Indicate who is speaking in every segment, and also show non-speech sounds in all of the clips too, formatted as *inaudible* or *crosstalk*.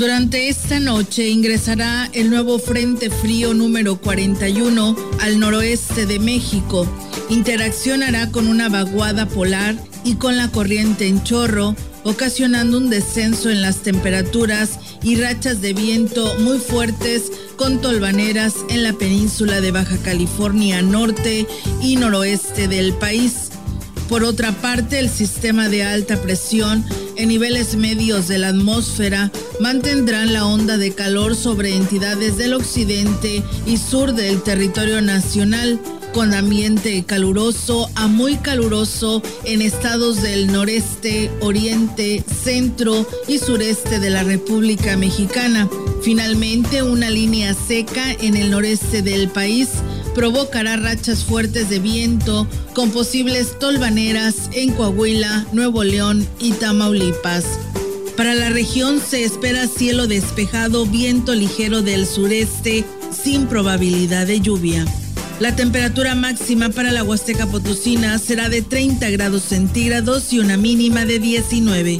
Speaker 1: Durante esta noche ingresará el nuevo Frente Frío número 41 al noroeste de México. Interaccionará con una vaguada polar y con la corriente en chorro, ocasionando un descenso en las temperaturas y rachas de viento muy fuertes con tolvaneras en la península de Baja California Norte y noroeste del país. Por otra parte, el sistema de alta presión en niveles medios de la atmósfera mantendrán la onda de calor sobre entidades del occidente y sur del territorio nacional, con ambiente caluroso a muy caluroso en estados del noreste, oriente, centro y sureste de la República Mexicana. Finalmente, una línea seca en el noreste del país provocará rachas fuertes de viento con posibles tolvaneras en Coahuila, Nuevo León y Tamaulipas. Para la región se espera cielo despejado, viento ligero del sureste, sin probabilidad de lluvia. La temperatura máxima para la Huasteca Potosina será de 30 grados centígrados y una mínima de 19.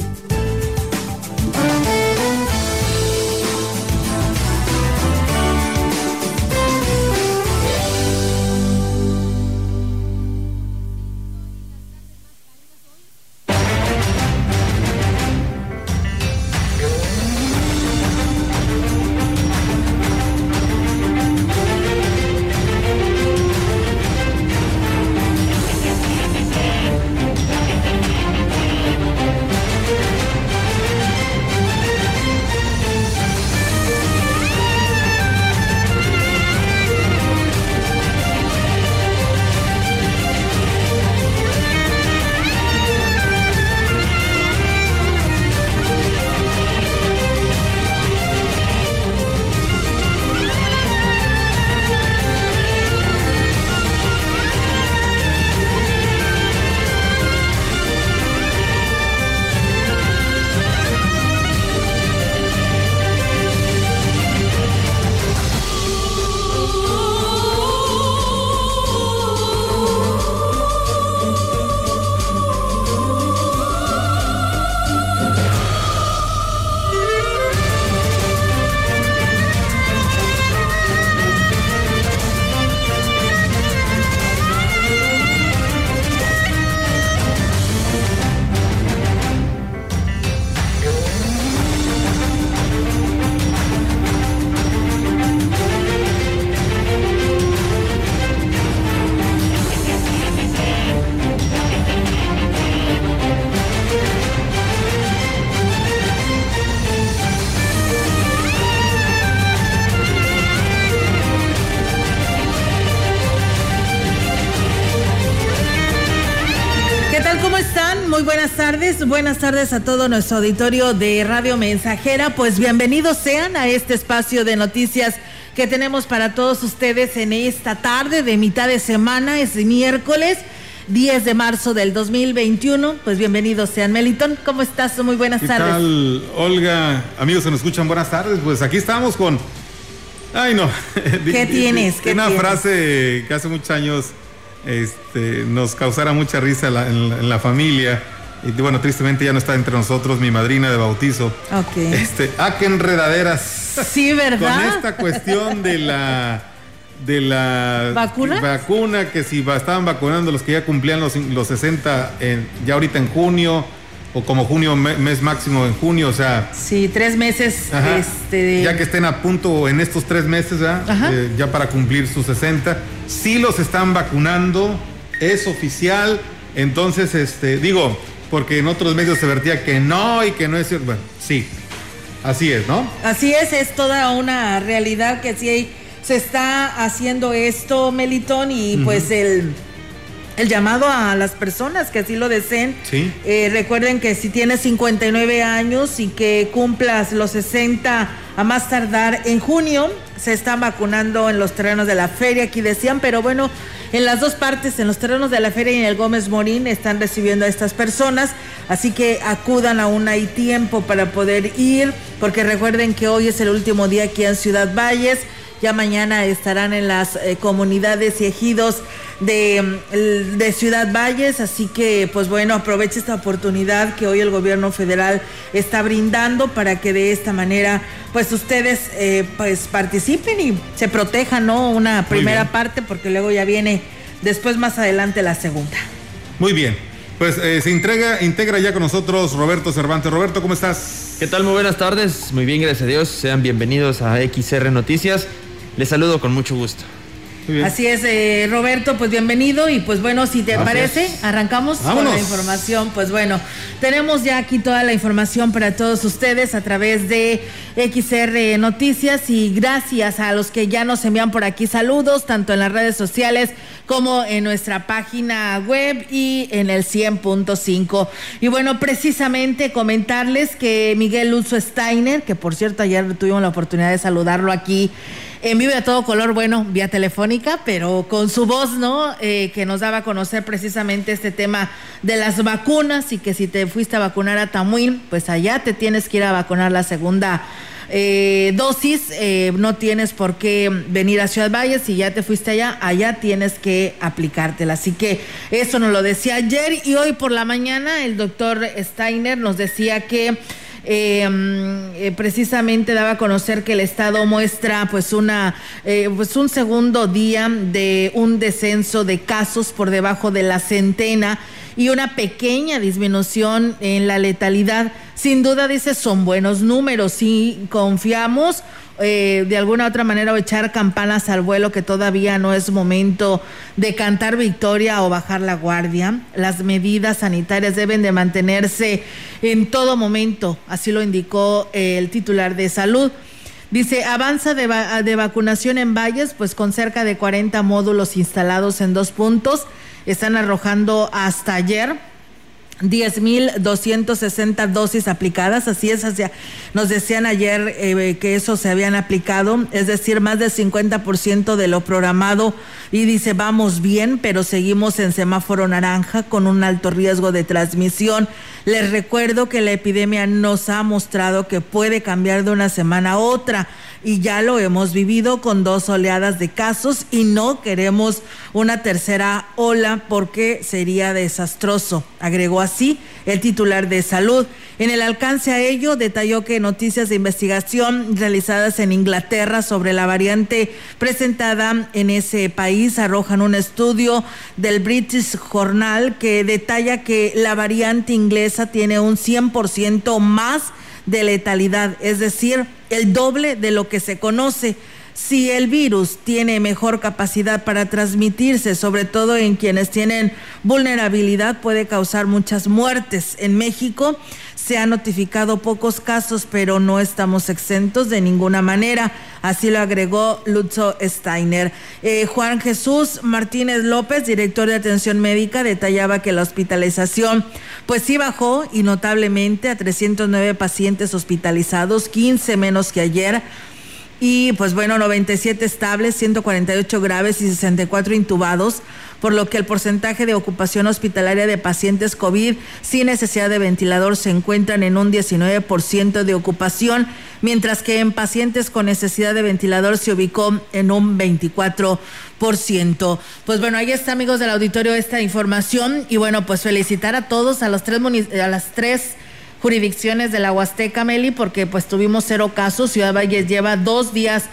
Speaker 1: Buenas tardes a todo nuestro auditorio de Radio Mensajera. Pues bienvenidos sean a este espacio de noticias que tenemos para todos ustedes en esta tarde de mitad de semana, es miércoles 10 de marzo del 2021. Pues bienvenidos sean. Melitón, ¿cómo estás? Muy buenas tardes.
Speaker 2: ¿Qué tal, Olga? Amigos que nos escuchan, buenas tardes. Pues aquí estamos con... Ay, no. *laughs*
Speaker 1: ¿Qué *laughs* tienes? ¿Qué
Speaker 2: Una frase que hace muchos años este, nos causara mucha risa en la familia y bueno, tristemente ya no está entre nosotros mi madrina de bautizo.
Speaker 1: Ok.
Speaker 2: Este, ah, qué enredaderas.
Speaker 1: Sí, ¿verdad?
Speaker 2: Con esta cuestión de la de la
Speaker 1: vacuna
Speaker 2: vacuna que si estaban vacunando los que ya cumplían los, los 60 en, ya ahorita en junio o como junio mes máximo en junio o sea
Speaker 1: sí tres meses este
Speaker 2: ya que estén a punto en estos tres meses eh, ya para cumplir sus 60 sí los están vacunando es oficial entonces este digo porque en otros medios se vertía que no y que no es cierto. Bueno, sí, así es, ¿no?
Speaker 1: Así es, es toda una realidad que sí se está haciendo esto, Melitón, y pues el, el llamado a las personas que así lo deseen.
Speaker 2: Sí.
Speaker 1: Eh, recuerden que si tienes 59 años y que cumplas los 60 a más tardar en junio, se están vacunando en los terrenos de la feria, aquí decían, pero bueno, en las dos partes, en los terrenos de la feria y en el Gómez Morín, están recibiendo a estas personas. Así que acudan aún hay tiempo para poder ir, porque recuerden que hoy es el último día aquí en Ciudad Valles Ya mañana estarán en las eh, comunidades y ejidos de, mm, de, Ciudad Valles, así que pues bueno, aproveche esta oportunidad que hoy el gobierno federal está brindando para que de esta manera pues ustedes eh, pues participen y se protejan, ¿no? Una primera parte porque luego ya viene después más adelante la segunda.
Speaker 2: Muy bien. Pues eh, se entrega, integra ya con nosotros Roberto Cervantes. Roberto, ¿cómo estás?
Speaker 3: ¿Qué tal? Muy buenas tardes. Muy bien, gracias a Dios. Sean bienvenidos a XR Noticias. Les saludo con mucho gusto.
Speaker 1: Así es, eh, Roberto, pues bienvenido y pues bueno, si te parece, arrancamos con la información. Pues bueno, tenemos ya aquí toda la información para todos ustedes a través de XR Noticias y gracias a los que ya nos envían por aquí saludos, tanto en las redes sociales como en nuestra página web y en el 100.5. Y bueno, precisamente comentarles que Miguel Luzzo Steiner, que por cierto ayer tuvimos la oportunidad de saludarlo aquí en vivo a todo color, bueno, vía telefónica, pero con su voz, ¿no? Eh, que nos daba a conocer precisamente este tema de las vacunas y que si te fuiste a vacunar a Tamuín, pues allá te tienes que ir a vacunar la segunda eh, dosis, eh, no tienes por qué venir a Ciudad Valles, si ya te fuiste allá, allá tienes que aplicártela. Así que eso nos lo decía ayer y hoy por la mañana el doctor Steiner nos decía que eh, precisamente daba a conocer que el Estado muestra pues una eh, pues un segundo día de un descenso de casos por debajo de la centena y una pequeña disminución en la letalidad. Sin duda, dice, son buenos números y confiamos eh, de alguna otra manera o echar campanas al vuelo que todavía no es momento de cantar victoria o bajar la guardia. Las medidas sanitarias deben de mantenerse en todo momento, así lo indicó eh, el titular de salud. Dice, avanza de, de, vacunación en Valles, pues con cerca de 40 módulos instalados en dos puntos. Están arrojando hasta ayer 10.260 dosis aplicadas, así es, nos decían ayer eh, que eso se habían aplicado, es decir, más del 50% de lo programado. Y dice, vamos bien, pero seguimos en semáforo naranja con un alto riesgo de transmisión. Les recuerdo que la epidemia nos ha mostrado que puede cambiar de una semana a otra y ya lo hemos vivido con dos oleadas de casos y no queremos una tercera ola porque sería desastroso, agregó así el titular de salud. En el alcance a ello, detalló que noticias de investigación realizadas en Inglaterra sobre la variante presentada en ese país arrojan un estudio del British Journal que detalla que la variante inglesa tiene un 100% más de letalidad, es decir, el doble de lo que se conoce. Si el virus tiene mejor capacidad para transmitirse, sobre todo en quienes tienen vulnerabilidad, puede causar muchas muertes. En México se han notificado pocos casos, pero no estamos exentos de ninguna manera. Así lo agregó Lutzo Steiner. Eh, Juan Jesús Martínez López, director de atención médica, detallaba que la hospitalización pues sí bajó y notablemente a 309 pacientes hospitalizados, 15 menos que ayer y pues bueno, 97 estables, 148 graves y 64 intubados, por lo que el porcentaje de ocupación hospitalaria de pacientes COVID sin necesidad de ventilador se encuentran en un 19% de ocupación, mientras que en pacientes con necesidad de ventilador se ubicó en un 24%. Pues bueno, ahí está amigos del auditorio esta información y bueno, pues felicitar a todos, a los tres a las tres jurisdicciones de la Huasteca, Meli, porque pues tuvimos cero casos. Ciudad Valles lleva dos días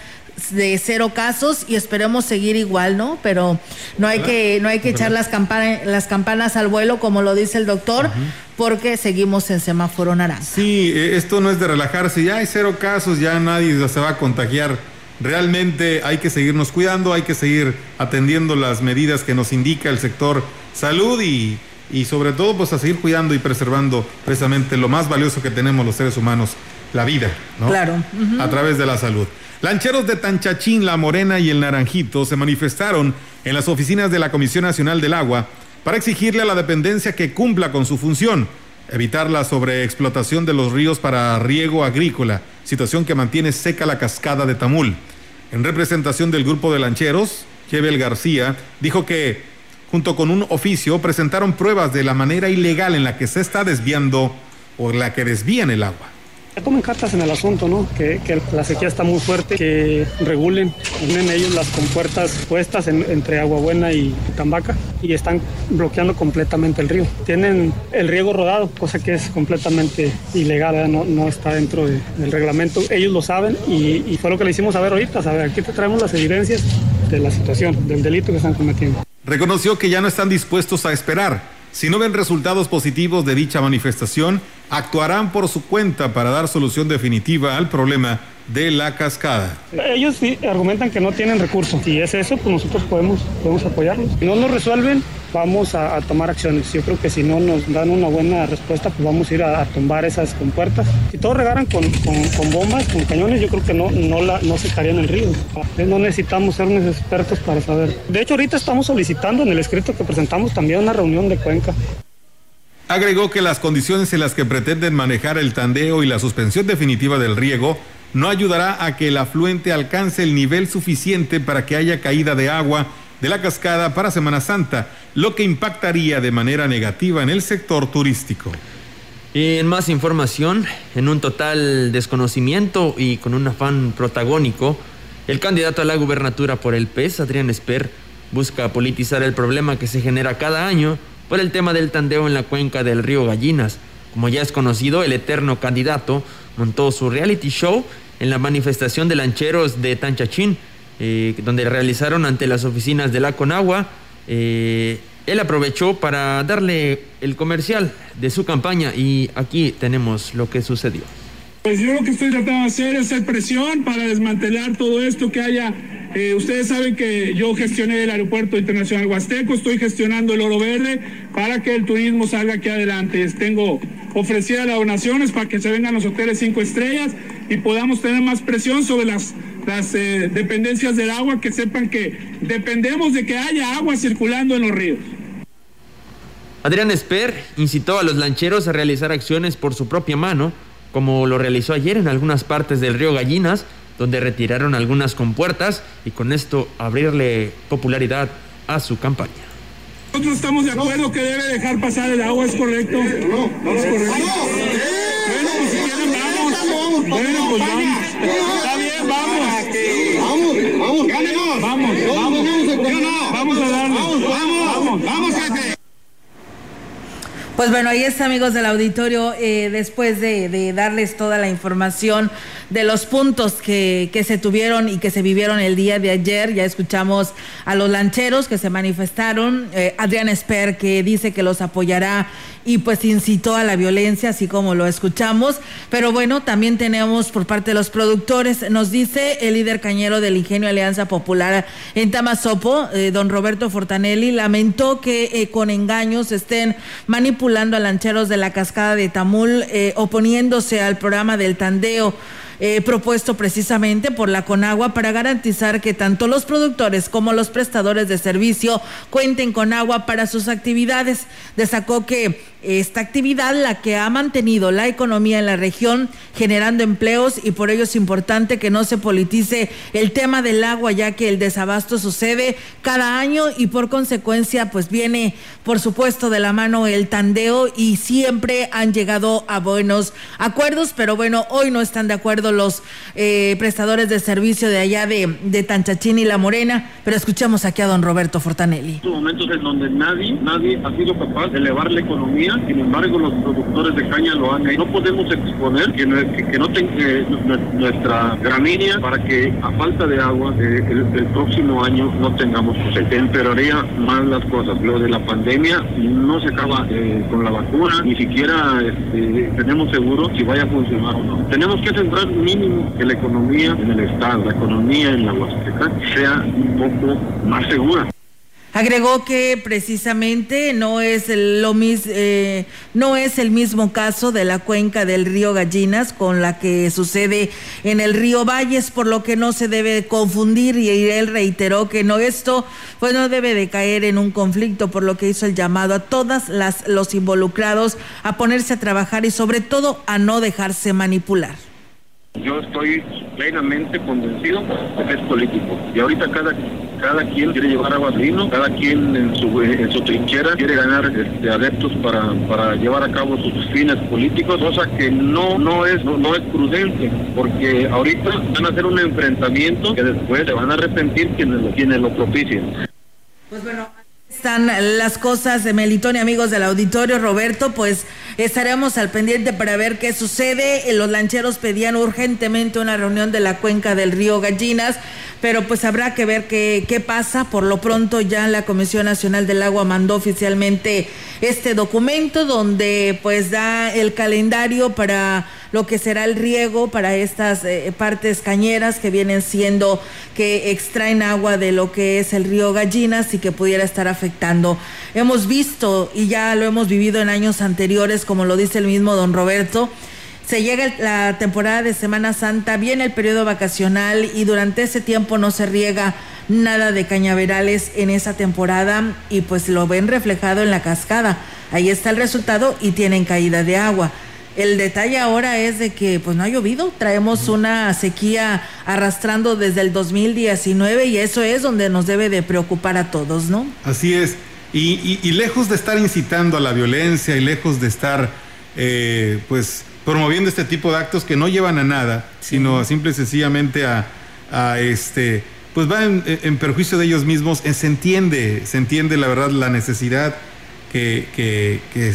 Speaker 1: de cero casos y esperemos seguir igual, ¿no? Pero no hay que no hay que echar las campanas las campanas al vuelo como lo dice el doctor, porque seguimos en semáforo naranja.
Speaker 2: Sí, eh, esto no es de relajarse, ya hay cero casos, ya nadie se va a contagiar. Realmente hay que seguirnos cuidando, hay que seguir atendiendo las medidas que nos indica el sector salud y y sobre todo pues a seguir cuidando y preservando precisamente lo más valioso que tenemos los seres humanos, la vida, ¿no?
Speaker 1: Claro.
Speaker 2: A través de la salud. Lancheros de Tanchachín, La Morena y El Naranjito se manifestaron en las oficinas de la Comisión Nacional del Agua para exigirle a la dependencia que cumpla con su función, evitar la sobreexplotación de los ríos para riego agrícola, situación que mantiene seca la cascada de Tamul. En representación del grupo de lancheros, Chevel García dijo que junto con un oficio, presentaron pruebas de la manera ilegal en la que se está desviando o la que desvían el agua.
Speaker 4: Tomen cartas en el asunto, ¿no? Que, la sequía está muy fuerte, que regulen, tienen ellos las compuertas puestas entre Agua Buena y Tambaca y están bloqueando completamente el río. Tienen el riego rodado, cosa que es completamente ilegal, no, no está dentro del reglamento. Ellos lo saben y, y, fue lo que le hicimos saber ahorita, saber, aquí te traemos las evidencias de la situación, del delito que están cometiendo.
Speaker 2: Reconoció que ya no están dispuestos a esperar si no ven resultados positivos de dicha manifestación, actuarán por su cuenta para dar solución definitiva al problema de la cascada.
Speaker 4: Ellos sí argumentan que no tienen recursos. Si es eso, pues nosotros podemos, podemos apoyarlos. Si no nos resuelven, vamos a, tomar acciones. Yo creo que si no nos dan una buena respuesta, pues vamos a ir a, tumbar esas compuertas. Si todos regaran con, con, bombas, con cañones, yo creo que no, no, la, no secarían el río. No necesitamos ser unos expertos para saber. De hecho, ahorita estamos solicitando en el escrito que presentamos también una reunión de cuenca.
Speaker 2: Agregó que las condiciones en las que pretenden manejar el tandeo y la suspensión definitiva del riego no ayudará a que el afluente alcance el nivel suficiente para que haya caída de agua de la cascada para Semana Santa, lo que impactaría de manera negativa en el sector turístico.
Speaker 3: Y en más información, en un total desconocimiento y con un afán protagónico, el candidato a la gubernatura por el PES, Adrián Esper, busca politizar el problema que se genera cada año por el tema del tandeo en la cuenca del río Gallinas. Como ya es conocido, el eterno candidato montó su reality show en la manifestación de lancheros de Tanchachín, eh, donde realizaron ante las oficinas de la Conagua. Eh, él aprovechó para darle el comercial de su campaña y aquí tenemos lo que sucedió.
Speaker 5: Pues yo lo que estoy tratando de hacer es hacer presión para desmantelar todo esto que haya. Eh, ustedes saben que yo gestioné el aeropuerto internacional Huasteco, estoy gestionando el oro verde para que el turismo salga aquí adelante. Tengo ofrecidas las donaciones para que se vengan los hoteles cinco estrellas y podamos tener más presión sobre las las eh, dependencias del agua que sepan que dependemos de que haya agua circulando en los ríos.
Speaker 3: Adrián Esper incitó a los lancheros a realizar acciones por su propia mano, como lo realizó ayer en algunas partes del río Gallinas, donde retiraron algunas compuertas y con esto abrirle popularidad a su campaña.
Speaker 5: Nosotros estamos de acuerdo que debe dejar pasar el agua, ¿es correcto? No, no es correcto. Bueno, pues si quieren vamos. Bueno, pues vamos. Está bien, vamos. Vamos, vamos, vamos, vamos, vamos a darle. Vamos, vamos, vamos, jefe.
Speaker 1: Pues bueno, ahí está, amigos del auditorio, eh, después de, darles toda la información de los puntos que, que, se tuvieron y que se vivieron el día de ayer, ya escuchamos a los lancheros que se manifestaron, eh, Adrián Esper que dice que los apoyará y pues incitó a la violencia, así como lo escuchamos. Pero bueno, también tenemos por parte de los productores, nos dice el líder cañero del Ingenio Alianza Popular en Tamazopo, eh, don Roberto Fortanelli, lamentó que eh, con engaños estén manipulando a lancheros de la cascada de Tamul, eh, oponiéndose al programa del tandeo. Eh, propuesto precisamente por la Conagua para garantizar que tanto los productores como los prestadores de servicio cuenten con agua para sus actividades. Destacó que esta actividad la que ha mantenido la economía en la región generando empleos y por ello es importante que no se politice el tema del agua ya que el desabasto sucede cada año y por consecuencia pues viene por supuesto de la mano el tandeo y siempre han llegado a buenos acuerdos pero bueno hoy no están de acuerdo los eh, prestadores de servicio de allá de, de Tanchachín y La Morena pero escuchemos aquí a don Roberto Fortanelli.
Speaker 6: momentos en donde nadie ha sido capaz de elevar la economía sin embargo los productores de caña lo han hecho. No podemos exponer que, no tenga nuestra gramínea para que a falta de agua eh, el, próximo año no tengamos cosecha. Empeoraría más las cosas. Lo de la pandemia no se acaba eh, con la vacuna, ni siquiera este, tenemos seguro si vaya a funcionar o no. Tenemos que centrar mínimo que la economía en el Estado, la economía en la Huasteca sea un poco más segura.
Speaker 1: Agregó que precisamente no es lo eh, no es el mismo caso de la cuenca del río Gallinas con la que sucede en el río Valles, por lo que no se debe confundir y él reiteró que no esto pues no debe de caer en un conflicto, por lo que hizo el llamado a todas las los involucrados a ponerse a trabajar y sobre todo a no dejarse manipular.
Speaker 6: Yo estoy plenamente convencido de que es político y ahorita cada cada quien quiere llevar agua vino, cada quien en su, en su trinchera quiere ganar este, adeptos para, para llevar a cabo sus fines políticos, cosa que no, no, es, no, es prudente, porque ahorita van a hacer un enfrentamiento que después se van a arrepentir quienes, quienes lo propicien.
Speaker 1: Están las cosas de Melitón y amigos del auditorio, Roberto, pues estaremos al pendiente para ver qué sucede. Los lancheros pedían urgentemente una reunión de la cuenca del río Gallinas, pero pues habrá que ver qué, qué pasa. Por lo pronto ya la Comisión Nacional del Agua mandó oficialmente este documento donde pues da el calendario para lo que será el riego para estas eh, partes cañeras que vienen siendo que extraen agua de lo que es el río Gallinas y que pudiera estar afectando. Hemos visto y ya lo hemos vivido en años anteriores, como lo dice el mismo don Roberto, se llega la temporada de Semana Santa, viene el periodo vacacional y durante ese tiempo no se riega nada de cañaverales en esa temporada y pues lo ven reflejado en la cascada. Ahí está el resultado y tienen caída de agua. El detalle ahora es de que pues no ha llovido, traemos una sequía arrastrando desde el 2019 y eso es donde nos debe de preocupar a todos, ¿no?
Speaker 2: Así es, y, lejos de estar incitando a la violencia y lejos de estar eh, pues promoviendo este tipo de actos que no llevan a nada, sino simple y sencillamente a, este pues va en, perjuicio de ellos mismos, eh, se entiende, se entiende la verdad la necesidad que, que, que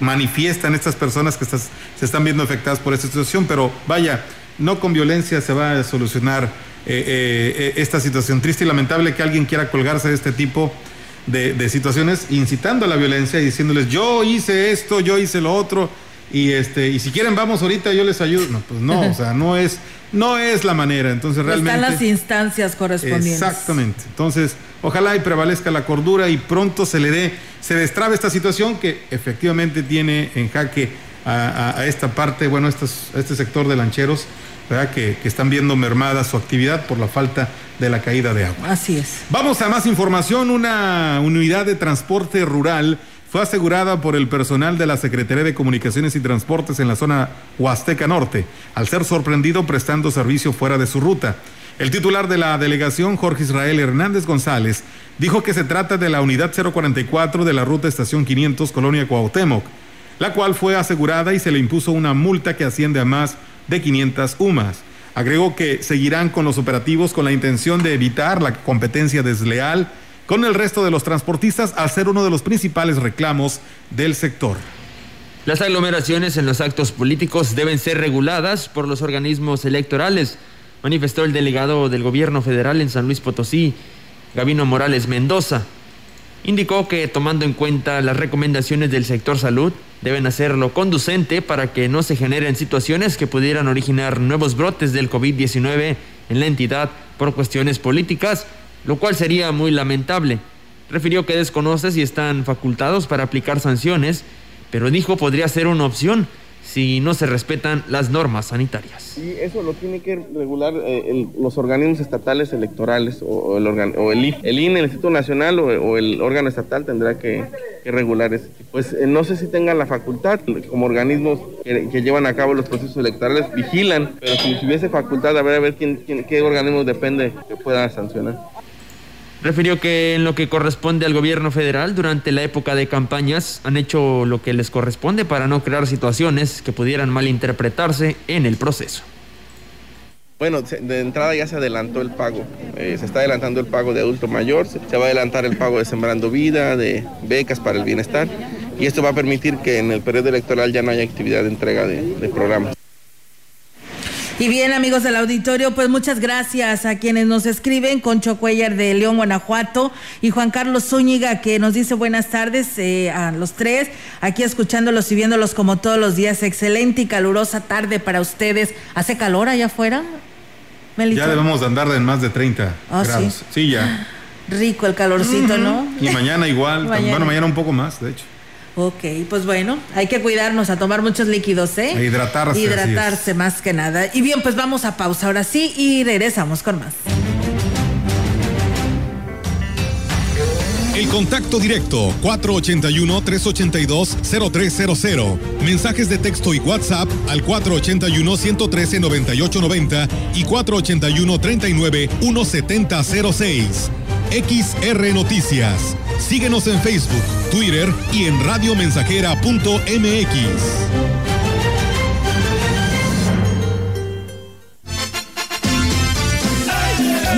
Speaker 2: manifiestan estas personas que se están viendo afectadas por esta situación, pero vaya, no con violencia se va a solucionar eh, eh, eh, esta situación. Triste y lamentable que alguien quiera colgarse de este tipo de, situaciones, incitando a la violencia y diciéndoles, yo hice esto, yo hice lo otro, y este, y si quieren vamos ahorita, yo les ayudo. No, pues no, o sea, no es, no es la manera. Entonces realmente.
Speaker 1: Están las instancias correspondientes.
Speaker 2: Exactamente. Entonces, ojalá y prevalezca la cordura y pronto se le dé se destrabe esta situación que efectivamente tiene en jaque a, esta parte, bueno, estos, a este sector de lancheros, ¿verdad? Que, que, están viendo mermada su actividad por la falta de la caída de agua.
Speaker 1: Así es.
Speaker 2: Vamos a más información. Una unidad de transporte rural fue asegurada por el personal de la Secretaría de Comunicaciones y Transportes en la zona Huasteca Norte, al ser sorprendido prestando servicio fuera de su ruta. El titular de la delegación, Jorge Israel Hernández González, dijo que se trata de la unidad 044 de la ruta Estación 500 Colonia Cuauhtémoc, la cual fue asegurada y se le impuso una multa que asciende a más de 500 UMAS. Agregó que seguirán con los operativos con la intención de evitar la competencia desleal con el resto de los transportistas al ser uno de los principales reclamos del sector.
Speaker 3: Las aglomeraciones en los actos políticos deben ser reguladas por los organismos electorales manifestó el delegado del gobierno federal en San Luis Potosí, Gabino Morales Mendoza. Indicó que tomando en cuenta las recomendaciones del sector salud, deben hacerlo conducente para que no se generen situaciones que pudieran originar nuevos brotes del COVID-19 en la entidad por cuestiones políticas, lo cual sería muy lamentable. Refirió que desconoce si están facultados para aplicar sanciones, pero dijo podría ser una opción si no se respetan las normas sanitarias.
Speaker 7: Y eso lo tiene que regular eh, los organismos estatales electorales o, el, o el, el INE, el Instituto Nacional o, el órgano estatal tendrá que, regular eso. Pues eh, no sé si tengan la facultad, como organismos que, llevan a cabo los procesos electorales, vigilan, pero si, hubiese facultad, a ver, a ver quién, qué organismo depende que pueda sancionar.
Speaker 3: Refirió que en lo que corresponde al gobierno federal, durante la época de campañas han hecho lo que les corresponde para no crear situaciones que pudieran malinterpretarse en el proceso.
Speaker 7: Bueno, de entrada ya se adelantó el pago. Eh, se está adelantando el pago de adulto mayor, se, va a adelantar el pago de Sembrando Vida, de becas para el bienestar. Y esto va a permitir que en el periodo electoral ya no haya actividad de entrega de programas.
Speaker 1: Y bien, amigos del auditorio, pues muchas gracias a quienes nos escriben, Concho Cuellar de León, Guanajuato, y Juan Carlos Zúñiga, que nos dice buenas tardes eh, a los tres, aquí escuchándolos y viéndolos como todos los días. Excelente y calurosa tarde para ustedes. ¿Hace calor allá afuera?
Speaker 2: Ya debemos andar en más de 30 ah, grados. Sí? ya.
Speaker 1: Rico el calorcito, ¿no?
Speaker 2: Y mañana igual, *laughs* bueno, mañana un poco más, de hecho.
Speaker 1: Ok, pues bueno, hay que cuidarnos, a tomar muchos líquidos, ¿eh?
Speaker 2: A hidratarse.
Speaker 1: Hidratarse más que nada. Y bien, pues vamos a pausa ahora sí y regresamos con más.
Speaker 8: El contacto directo 481-382-0300. Mensajes de texto y WhatsApp al 481-113-9890 y 481-39-1706. XR Noticias. Síguenos en Facebook, Twitter y en radiomensajera.mx.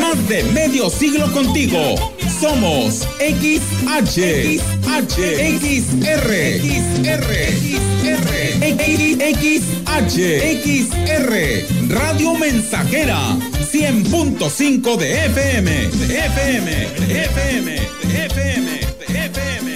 Speaker 9: Más de medio siglo contigo. Somos XH, XH, XR, XR, XR, XR, Radio Mensajera, 100.5 de FM, de FM, de FM, de FM, de FM.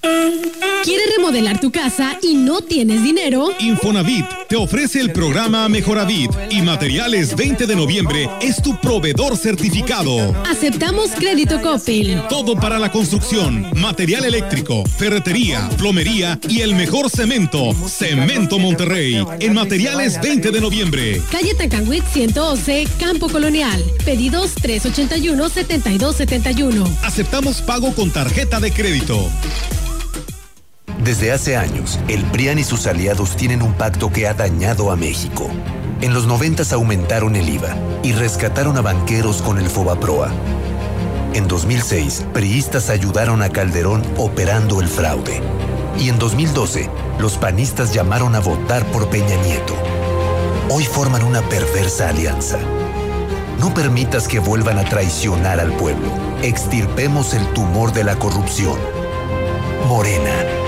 Speaker 10: ¿Quieres remodelar tu casa y no tienes dinero?
Speaker 8: Infonavit te ofrece el programa Mejoravit y Materiales 20 de noviembre es tu proveedor certificado.
Speaker 10: Aceptamos crédito Coppel.
Speaker 8: Todo para la construcción, material eléctrico, ferretería, plomería y el mejor cemento. Cemento Monterrey en Materiales 20 de noviembre.
Speaker 10: Calle Tacanwit 111, Campo Colonial. Pedidos 381-7271.
Speaker 8: Aceptamos pago con tarjeta de crédito.
Speaker 11: Desde hace años, el PRIAN y sus aliados tienen un pacto que ha dañado a México. En los 90 aumentaron el IVA y rescataron a banqueros con el Fobaproa. En 2006, priistas ayudaron a Calderón operando el fraude. Y en 2012, los panistas llamaron a votar por Peña Nieto. Hoy forman una perversa alianza. No permitas que vuelvan a traicionar al pueblo. Extirpemos el tumor de la corrupción. Morena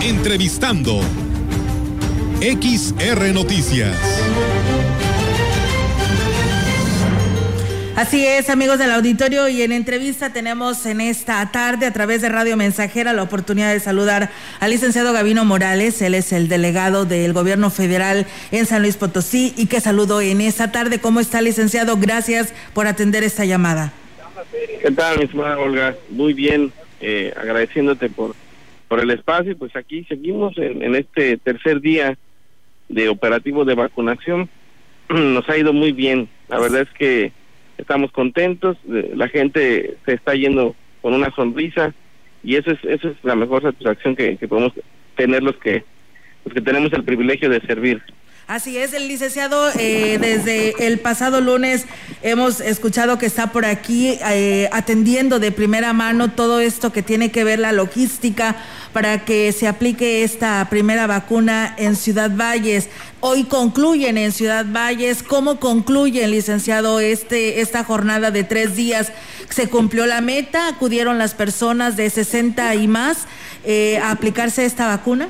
Speaker 8: Entrevistando. XR Noticias.
Speaker 1: Así es, amigos del auditorio, y en entrevista tenemos en esta tarde a través de Radio Mensajera la oportunidad de saludar al licenciado Gavino Morales, él es el delegado del gobierno federal en San Luis Potosí y que saludo en esta tarde. ¿Cómo está, licenciado? Gracias por atender esta llamada.
Speaker 7: ¿Qué tal, mi estimada Olga? Muy bien, eh, agradeciéndote por por el espacio, pues aquí seguimos en, este tercer día de operativo de vacunación. *clears throat* Nos ha ido muy bien, la verdad es que estamos contentos, la gente se está yendo con una sonrisa y eso es, eso es la mejor satisfacción que, que podemos tener los que, los que tenemos el privilegio de servir.
Speaker 1: Así es, el licenciado, eh, desde el pasado lunes hemos escuchado que está por aquí eh, atendiendo de primera mano todo esto que tiene que ver la logística para que se aplique esta primera vacuna en Ciudad Valles. Hoy concluyen en Ciudad Valles. ¿Cómo concluyen, licenciado, este, esta jornada de tres días? ¿Se cumplió la meta? ¿Acudieron las personas de 60 y más eh, a aplicarse esta vacuna?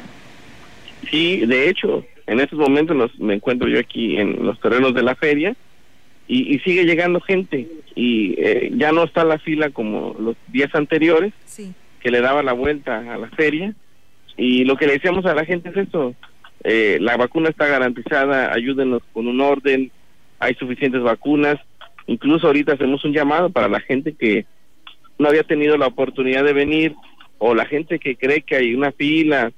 Speaker 7: Sí, de hecho, en estos momentos me encuentro yo aquí en los terrenos de la feria y, sigue llegando gente y eh, ya no está la fila como los días anteriores que le daba la vuelta a la feria y lo que le decíamos a la gente es esto, eh, la vacuna está garantizada, ayúdenos con un orden, hay suficientes vacunas, incluso ahorita hacemos un llamado para la gente que no había tenido la oportunidad de venir o la gente que cree que hay una fila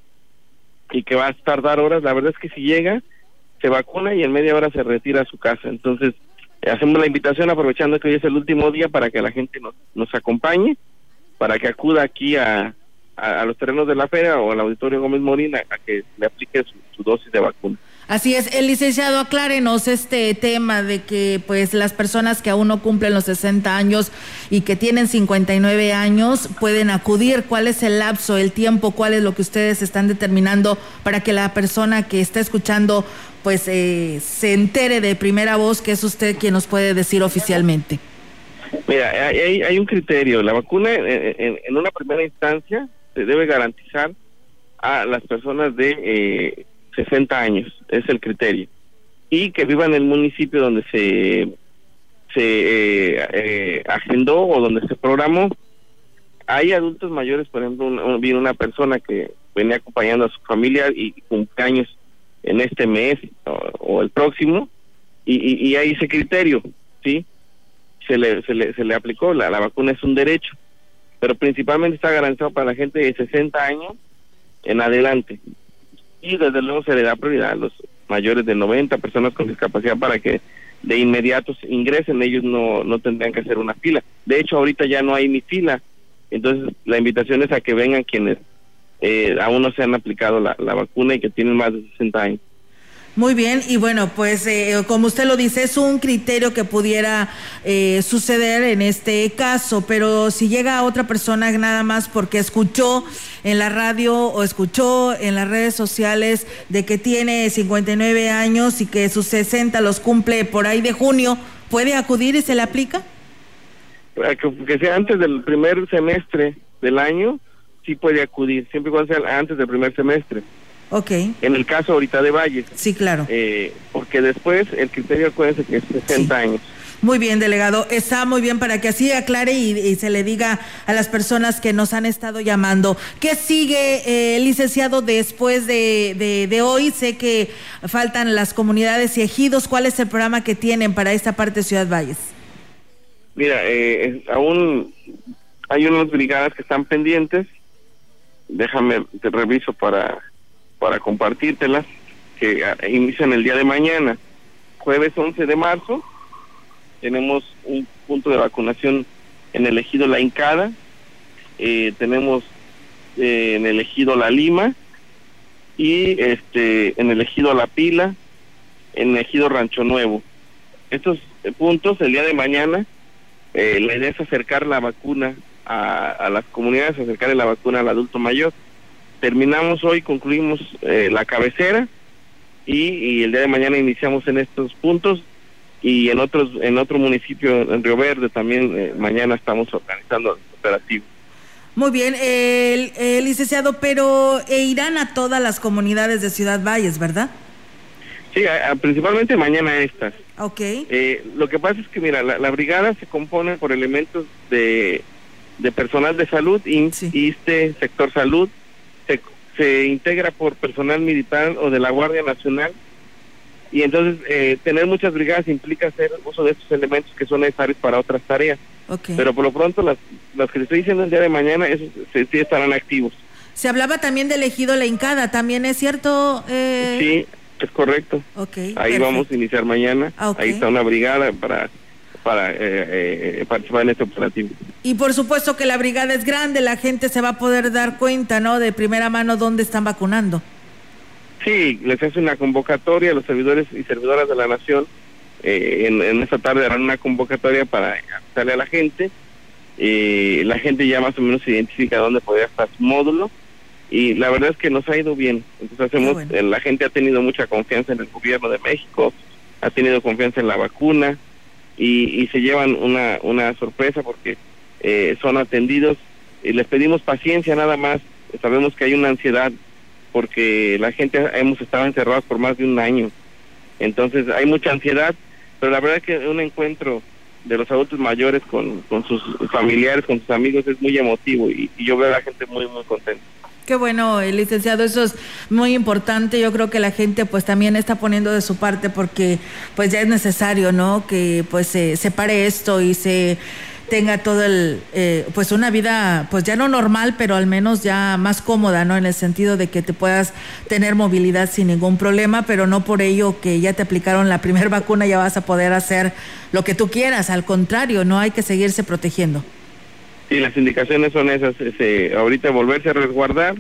Speaker 7: y que va a tardar horas, la verdad es que si llega, se vacuna y en media hora se retira a su casa. Entonces, hacemos la invitación aprovechando que hoy es el último día para que la gente nos, nos acompañe, para que acuda aquí a, a, los terrenos de la feria o al Auditorio Gómez Morina a que le aplique su, dosis de vacuna.
Speaker 1: Así es, el licenciado, aclárenos este tema de que pues las personas que aún no cumplen los 60 años y que tienen 59 años pueden acudir. ¿Cuál es el lapso, el tiempo, cuál es lo que ustedes están determinando para que la persona que está escuchando pues eh, se entere de primera voz que es usted quien nos puede decir oficialmente?
Speaker 7: Mira, hay, hay un criterio. La vacuna en, una primera instancia se debe garantizar a las personas de... Eh, 60 años, es el criterio. Y que viva en el municipio donde se, se eh, eh, agendó o donde se programó. Hay adultos mayores, por ejemplo, viene una persona que venía acompañando a su familia y cumpleaños en este mes o, el próximo, y, y, hay ese criterio, ¿sí? Se le, se le, se le aplicó, la, la vacuna es un derecho, pero principalmente está garantizado para la gente de 60 años en adelante y desde luego se le da prioridad a los mayores de 90 personas con discapacidad para que de inmediato ingresen, ellos no, no tendrían que hacer una fila. De hecho, ahorita ya no hay ni fila, entonces la invitación es a que vengan quienes eh, aún no se han aplicado la, la vacuna y que tienen más de 60 años.
Speaker 1: Muy bien, y bueno, pues eh, como usted lo dice, es un criterio que pudiera eh, suceder en este caso, pero si llega otra persona nada más porque escuchó en la radio o escuchó en las redes sociales de que tiene 59 años y que sus 60 los cumple por ahí de junio, ¿puede acudir y se le aplica?
Speaker 7: Que, que sea antes del primer semestre del año, sí puede acudir, siempre y cuando sea antes del primer semestre.
Speaker 1: Ok.
Speaker 7: En el caso ahorita de Valles.
Speaker 1: Sí, claro.
Speaker 7: Eh, porque después el criterio, acuérdense que es 60 años.
Speaker 1: Muy bien, delegado. Está muy bien para que así aclare y, se le diga a las personas que nos han estado llamando. ¿Qué sigue, eh, licenciado, después de, de, hoy? Sé que faltan las comunidades y ejidos. ¿Cuál es el programa que tienen para esta parte de Ciudad Valles?
Speaker 7: Mira, eh, aún hay unas brigadas que están pendientes. Déjame, te reviso para para compartírtelas, que inician el día de mañana, jueves 11 de marzo. Tenemos un punto de vacunación en el ejido La Incada, eh, tenemos eh, en el ejido La Lima y este en el ejido La Pila, en el ejido Rancho Nuevo. Estos eh, puntos el día de mañana la idea es acercar la vacuna a, a las comunidades, acercarle la vacuna al adulto mayor terminamos hoy, concluimos eh, la cabecera y, el día de mañana iniciamos en estos puntos y en otros en otro municipio en Río Verde también eh, mañana estamos organizando operativos.
Speaker 1: Muy bien, el, licenciado, pero e irán a todas las comunidades de Ciudad Valles, ¿verdad?
Speaker 7: Sí, principalmente mañana estas.
Speaker 1: Ok.
Speaker 7: Eh, lo que pasa es que, mira, la, brigada se compone por elementos de, de personal de salud, ISTE, sector salud, se, integra por personal militar o de la Guardia Nacional y entonces eh, tener muchas brigadas implica hacer uso de estos elementos que son necesarios para otras tareas. Pero por lo pronto las, las que le estoy diciendo el día de mañana esos sí, estarán activos.
Speaker 1: Se hablaba también del ejido La Incada, ¿también es cierto?
Speaker 7: Eh? Sí, es correcto. Ahí vamos a iniciar mañana. Ah, Ahí está una brigada para para eh, eh, participar en este operativo.
Speaker 1: Y por supuesto que la brigada es grande, la gente se va a poder dar cuenta, ¿no? De primera mano dónde están vacunando.
Speaker 7: Sí, les hace una convocatoria a los servidores y servidoras de la nación. Eh, en, esta tarde harán una convocatoria para avisarle a la gente. la gente ya más o menos identifica dónde podría estar su módulo. Y la verdad es que nos ha ido bien. Entonces hacemos, la gente ha tenido mucha confianza en el gobierno de México, ha tenido confianza en la vacuna, y, se llevan una, una sorpresa porque eh, son atendidos y les pedimos paciencia nada más. Sabemos que hay una ansiedad porque la gente hemos estado encerrados por más de un año. Entonces hay mucha ansiedad, pero la verdad es que un encuentro de los adultos mayores con, con sus familiares, con sus amigos es muy emotivo y, y yo veo a la gente muy, muy contenta.
Speaker 1: Qué bueno, el licenciado, eso es muy importante. Yo creo que la gente pues también está poniendo de su parte porque pues ya es necesario, ¿no? Que pues se separe esto y se tenga todo el, eh, pues una vida, pues ya no normal, pero al menos ya más cómoda, ¿no? En el sentido de que te puedas tener movilidad sin ningún problema, pero no por ello que ya te aplicaron la primera *laughs* vacuna ya vas a poder hacer lo que tú quieras, al contrario, no hay que seguirse protegiendo.
Speaker 7: Sí, las indicaciones son esas, ahorita volverse a resguardar,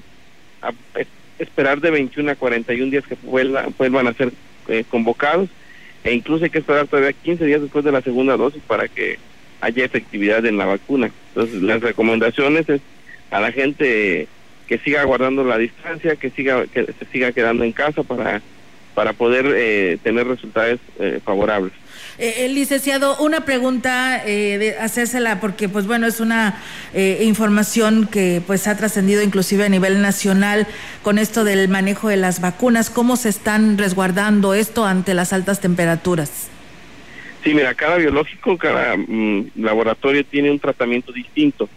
Speaker 7: esperar de 21 a 41 días que vuelvan, vuelvan a ser eh, convocados e incluso hay que esperar todavía 15 días después de la segunda dosis para que haya efectividad en la vacuna. Entonces, las recomendaciones es a la gente que siga guardando la distancia, que siga que se siga quedando en casa para para poder eh, tener resultados eh, favorables.
Speaker 1: Eh, licenciado, una pregunta eh, de hacérsela porque, pues bueno, es una eh, información que pues ha trascendido inclusive a nivel nacional con esto del manejo de las vacunas. ¿Cómo se están resguardando esto ante las altas temperaturas?
Speaker 7: Sí, mira, cada biológico, cada mm, laboratorio tiene un tratamiento distinto.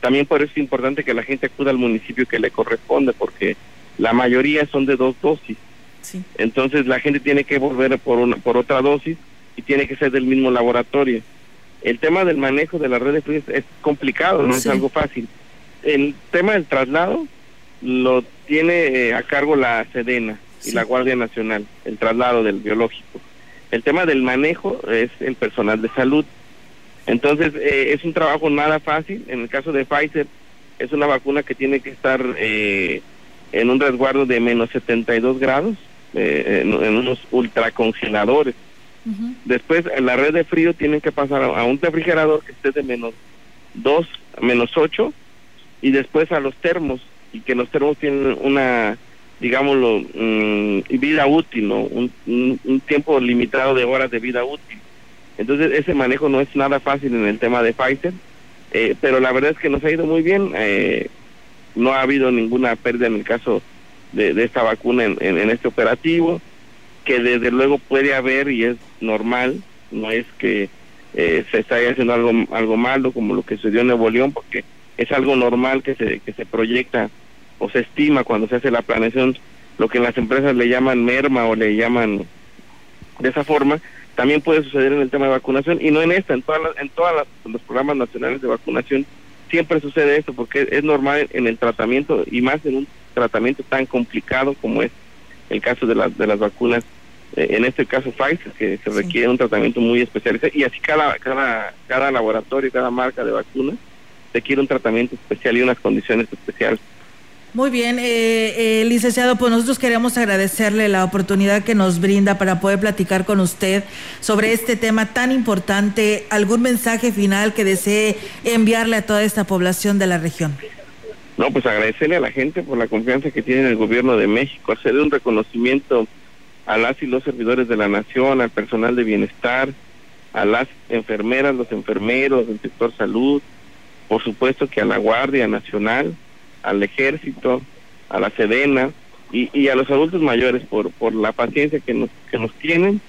Speaker 7: También por eso es importante que la gente acuda al municipio que le corresponde, porque la mayoría son de dos dosis.
Speaker 1: Sí.
Speaker 7: Entonces la gente tiene que volver por una, por otra dosis y tiene que ser del mismo laboratorio. El tema del manejo de la red de frío es complicado, no es algo fácil. El tema del traslado lo tiene eh, a cargo la Sedena y la Guardia Nacional, el traslado del biológico. El tema del manejo es el personal de salud. Entonces, eh, es un trabajo nada fácil. En el caso de Pfizer, es una vacuna que tiene que estar eh, en un resguardo de menos 72 grados, eh, en, en, unos ultracongeladores. Uh -huh. Después, en la red de frío tienen que pasar a, a un refrigerador que esté de menos 2, menos 8, y después a los termos, y que los termos tienen una, digámoslo, mmm, vida útil, ¿no? Un, un, un tiempo limitado de horas de vida útil. Entonces, ese manejo no es nada fácil en el tema de Pfizer, eh, pero la verdad es que nos ha ido muy bien. Eh, no ha habido ninguna pérdida en el caso de, de esta vacuna en, este operativo, que desde luego puede haber y es normal, no es que eh, se está haciendo algo, algo malo como lo que sucedió en Nuevo León, porque es algo normal que se, que se proyecta o se estima cuando se hace la planeación, lo que en las empresas le llaman merma o le llaman de esa forma, también puede suceder en el tema de vacunación y no en esta, en todas en todas las, los programas nacionales de vacunación siempre sucede esto porque es normal en el tratamiento y más en un tratamiento tan complicado como es el caso de las de las vacunas eh, en este caso Pfizer que se requiere sí. un tratamiento muy especializado y así cada cada cada laboratorio cada marca de vacunas requiere un tratamiento especial y unas condiciones especiales
Speaker 1: muy bien, eh, eh, licenciado, pues nosotros queremos agradecerle la oportunidad que nos brinda para poder platicar con usted sobre este tema tan importante. ¿Algún mensaje final que desee enviarle a toda esta población de la región?
Speaker 7: No, pues agradecerle a la gente por la confianza que tiene en el gobierno de México, hacerle un reconocimiento a las y los servidores de la nación, al personal de bienestar, a las enfermeras, los enfermeros, el sector salud, por supuesto que a la Guardia Nacional, al ejército, a la Sedena y, y, a los adultos mayores por, por la paciencia que nos, que nos tienen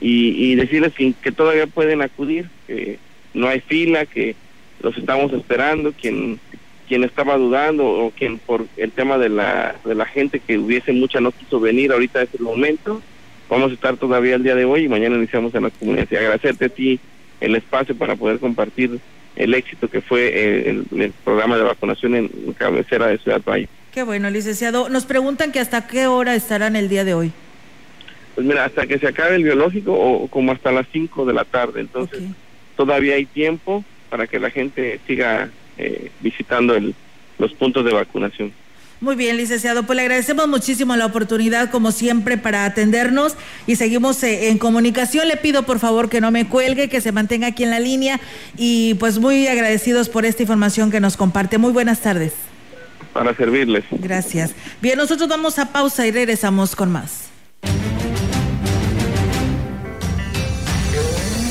Speaker 7: y, y decirles que, que, todavía pueden acudir, que no hay fila, que los estamos esperando, quien quien estaba dudando o quien por el tema de la, de la gente que hubiese mucha no quiso venir ahorita es el momento, vamos a estar todavía el día de hoy y mañana iniciamos en la comunidad. Y agradecerte a ti el espacio para poder compartir el éxito que fue el, el, programa de vacunación en cabecera de Ciudad Valle.
Speaker 1: Qué bueno, licenciado. Nos preguntan que hasta qué hora estarán el día de hoy.
Speaker 7: Pues mira, hasta que se acabe el biológico o como hasta las 5 de la tarde. Entonces, okay. todavía hay tiempo para que la gente siga eh, visitando el, los puntos de vacunación.
Speaker 1: Muy bien, licenciado. Pues le agradecemos muchísimo la oportunidad, como siempre, para atendernos y seguimos eh, en comunicación. Le pido, por favor, que no me cuelgue, que se mantenga aquí en la línea y pues muy agradecidos por esta información que nos comparte. Muy buenas tardes.
Speaker 7: Para servirles.
Speaker 1: Gracias. Bien, nosotros vamos a pausa y regresamos con más.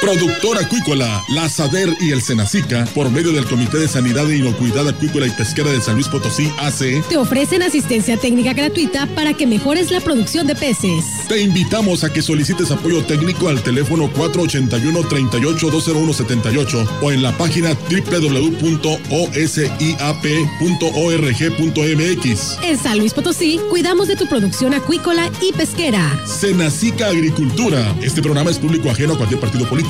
Speaker 12: Productora Acuícola, la SADER y el Senacica, por medio del Comité de Sanidad e Inocuidad Acuícola y Pesquera de San Luis Potosí, AC,
Speaker 10: te ofrecen asistencia técnica gratuita para que mejores la producción de peces.
Speaker 12: Te invitamos a que solicites apoyo técnico al teléfono 481-38-20178 o en la página www.osiap.org.mx.
Speaker 10: En San Luis Potosí, cuidamos de tu producción acuícola y pesquera.
Speaker 12: Senacica Agricultura. Este programa es público ajeno a cualquier partido político.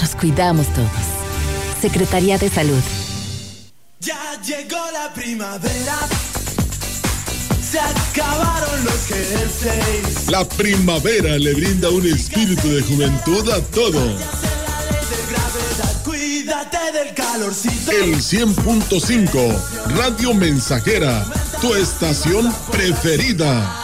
Speaker 13: nos cuidamos todos. Secretaría de Salud.
Speaker 14: Ya llegó la primavera. Se acabaron los jerseys.
Speaker 12: La primavera le brinda un espíritu de juventud a todo.
Speaker 14: Cuídate del calorcito.
Speaker 12: El 100.5, Radio Mensajera, tu estación preferida.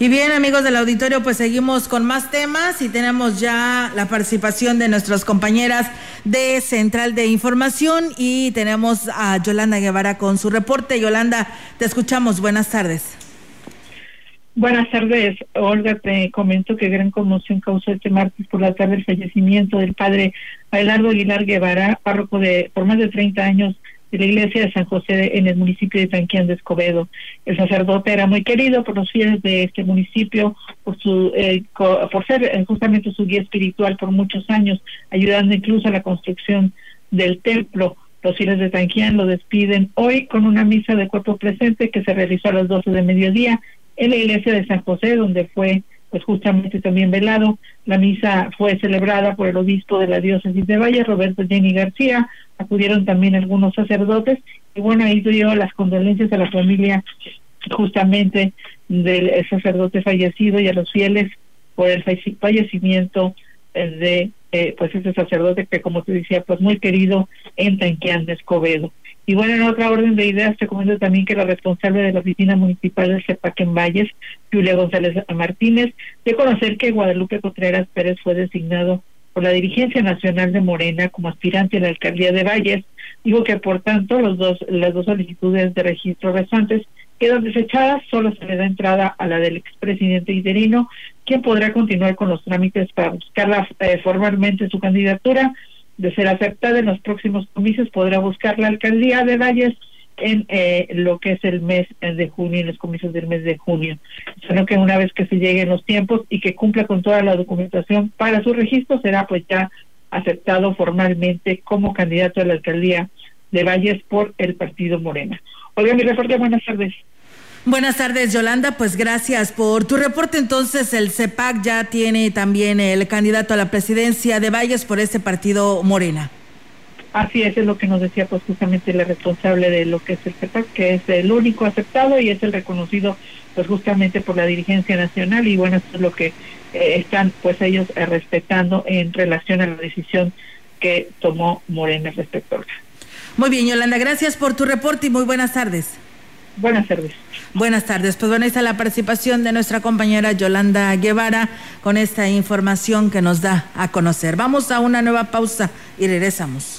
Speaker 1: Y bien, amigos del auditorio, pues seguimos con más temas y tenemos ya la participación de nuestras compañeras de Central de Información y tenemos a Yolanda Guevara con su reporte. Yolanda, te escuchamos. Buenas tardes.
Speaker 15: Buenas tardes, Olga. Te comento que gran conmoción causó este martes por la tarde el fallecimiento del padre Abelardo Aguilar Guevara, párroco de por más de 30 años de la iglesia de San José en el municipio de Tanquián de Escobedo. El sacerdote era muy querido por los fieles de este municipio, por su eh, por ser eh, justamente su guía espiritual por muchos años, ayudando incluso a la construcción del templo. Los fieles de Tanquián lo despiden hoy con una misa de cuerpo presente que se realizó a las 12 de mediodía en la iglesia de San José, donde fue pues justamente también velado. La misa fue celebrada por el obispo de la diócesis de Valle, Roberto Jenny García. Acudieron también algunos sacerdotes y bueno, ahí dio las condolencias a la familia justamente del sacerdote fallecido y a los fieles por el falle- fallecimiento de eh, pues ese sacerdote que como te decía pues muy querido en Tanquián de Escobedo. Y bueno, en otra orden de ideas, te comento también que la responsable de la oficina municipal del CEPAC en Valles, Julia González Martínez, de conocer que Guadalupe Contreras Pérez fue designado por la dirigencia nacional de Morena como aspirante a la alcaldía de Valles. Digo que por tanto los dos, las dos solicitudes de registro restantes quedan desechadas, solo se le da entrada a la del expresidente interino, quien podrá continuar con los trámites para buscar eh, formalmente su candidatura de ser aceptada en los próximos comicios, podrá buscar la alcaldía de Valles en eh, lo que es el mes de junio, en los comicios del mes de junio. Sino que una vez que se lleguen los tiempos y que cumpla con toda la documentación para su registro, será pues ya aceptado formalmente como candidato a la alcaldía de Valles por el partido Morena. Oiga, mi reporte, buenas tardes.
Speaker 1: Buenas tardes, Yolanda. Pues gracias por tu reporte. Entonces, el CEPAC ya tiene también el candidato a la presidencia de Valles por este partido Morena.
Speaker 15: Así es, es lo que nos decía pues justamente la responsable de lo que es el CEPAC, que es el único aceptado y es el reconocido pues justamente por la dirigencia nacional y bueno, esto es lo que eh, están pues ellos eh, respetando en relación a la decisión que tomó Morena respecto a
Speaker 1: Muy bien, Yolanda, gracias por tu reporte y muy buenas tardes.
Speaker 15: Buenas tardes.
Speaker 1: Buenas tardes. Pues bueno, está la participación de nuestra compañera Yolanda Guevara con esta información que nos da a conocer. Vamos a una nueva pausa y regresamos.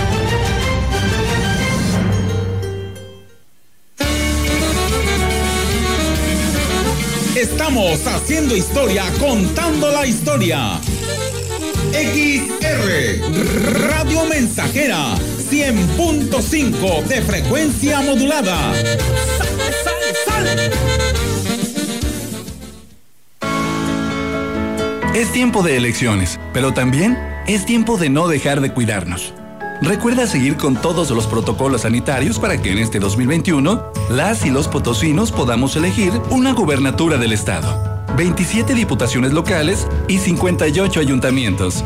Speaker 9: Estamos haciendo historia, contando la historia. XR Radio Mensajera 100.5 de frecuencia modulada.
Speaker 16: Es tiempo de elecciones, pero también es tiempo de no dejar de cuidarnos. Recuerda seguir con todos los protocolos sanitarios para que en este 2021 las y los potosinos podamos elegir una gubernatura del estado, 27 diputaciones locales y 58 ayuntamientos.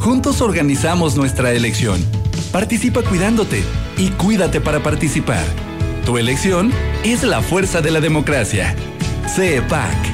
Speaker 16: Juntos organizamos nuestra elección. Participa cuidándote y cuídate para participar. Tu elección es la fuerza de la democracia. CEPAC.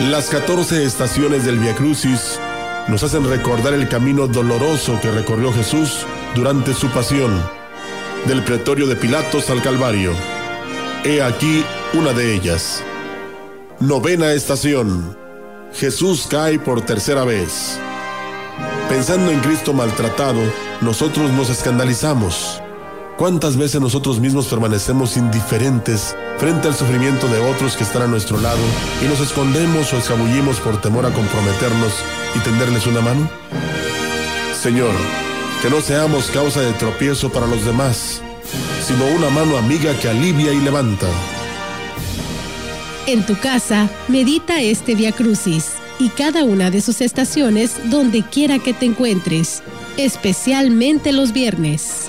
Speaker 12: Las 14 estaciones del Via Crucis nos hacen recordar el camino doloroso que recorrió Jesús durante su pasión, del pretorio de Pilatos al Calvario. He aquí una de ellas. Novena estación. Jesús cae por tercera vez. Pensando en Cristo maltratado, nosotros nos escandalizamos. ¿Cuántas veces nosotros mismos permanecemos indiferentes frente al sufrimiento de otros que están a nuestro lado y nos escondemos o escabullimos por temor a comprometernos y tenderles una mano? Señor, que no seamos causa de tropiezo para los demás, sino una mano amiga que alivia y levanta.
Speaker 10: En tu casa, medita este Via Crucis y cada una de sus estaciones donde quiera que te encuentres, especialmente los viernes.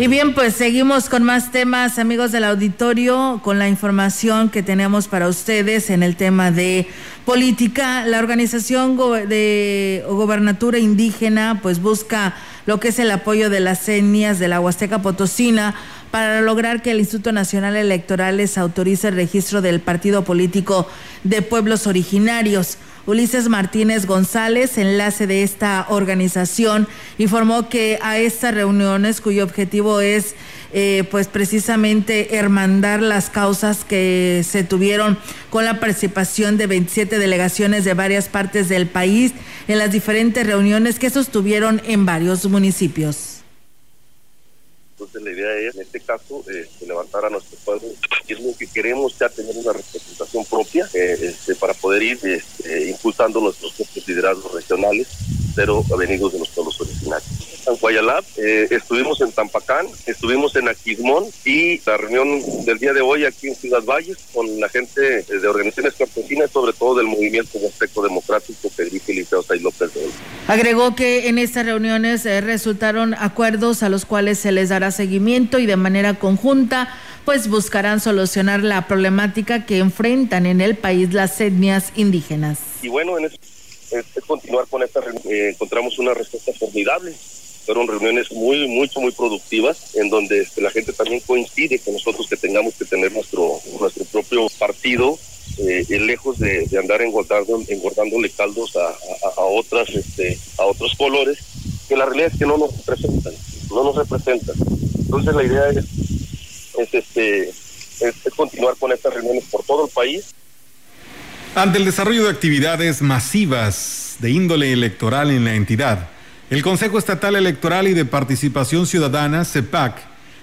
Speaker 1: Y bien, pues seguimos con más temas, amigos del auditorio, con la información que tenemos para ustedes en el tema de política. La organización de gobernatura indígena pues busca lo que es el apoyo de las etnias de la Huasteca Potosina para lograr que el Instituto Nacional Electoral les autorice el registro del partido político de pueblos originarios. Ulises Martínez González, enlace de esta organización, informó que a estas reuniones, cuyo objetivo es eh, pues precisamente hermandar las causas que se tuvieron con la participación de 27 delegaciones de varias partes del país en las diferentes reuniones que sostuvieron en varios municipios.
Speaker 6: Entonces la idea es, en este caso, eh, levantar a nuestro pueblo. Y es lo que queremos ya tener una representación propia eh, este, para poder ir este, impulsando nuestros propios liderazgos regionales, pero venidos de los pueblos originarios.
Speaker 17: en Guayalab, eh, estuvimos en Tampacán, estuvimos en Aquismón y la reunión del día de hoy aquí en Ciudad Valles con la gente de organizaciones campesinas, sobre todo del movimiento Huasteco Democrático que dirige Liceo Say López de.
Speaker 1: Agregó que en estas reuniones eh, resultaron acuerdos a los cuales se les dará seguimiento y de manera conjunta pues buscarán solucionar la problemática que enfrentan en el país las etnias indígenas.
Speaker 17: Y bueno, en es, es- es continuar con esta. Eh, encontramos una respuesta formidable. Fueron reuniones muy, mucho, muy productivas, en donde este, la gente también coincide con nosotros que tengamos que tener nuestro, nuestro propio partido, eh, eh, lejos de, andar engordando, engordándole caldos a, a- otras, este, a otros colores, que la realidad es que no nos representan, no nos representan. Entonces la idea es, es, este, es, es continuar con estas reuniones por todo el país.
Speaker 2: Ante el desarrollo de actividades masivas de índole electoral en la entidad, el Consejo Estatal Electoral y de Participación Ciudadana, CEPAC,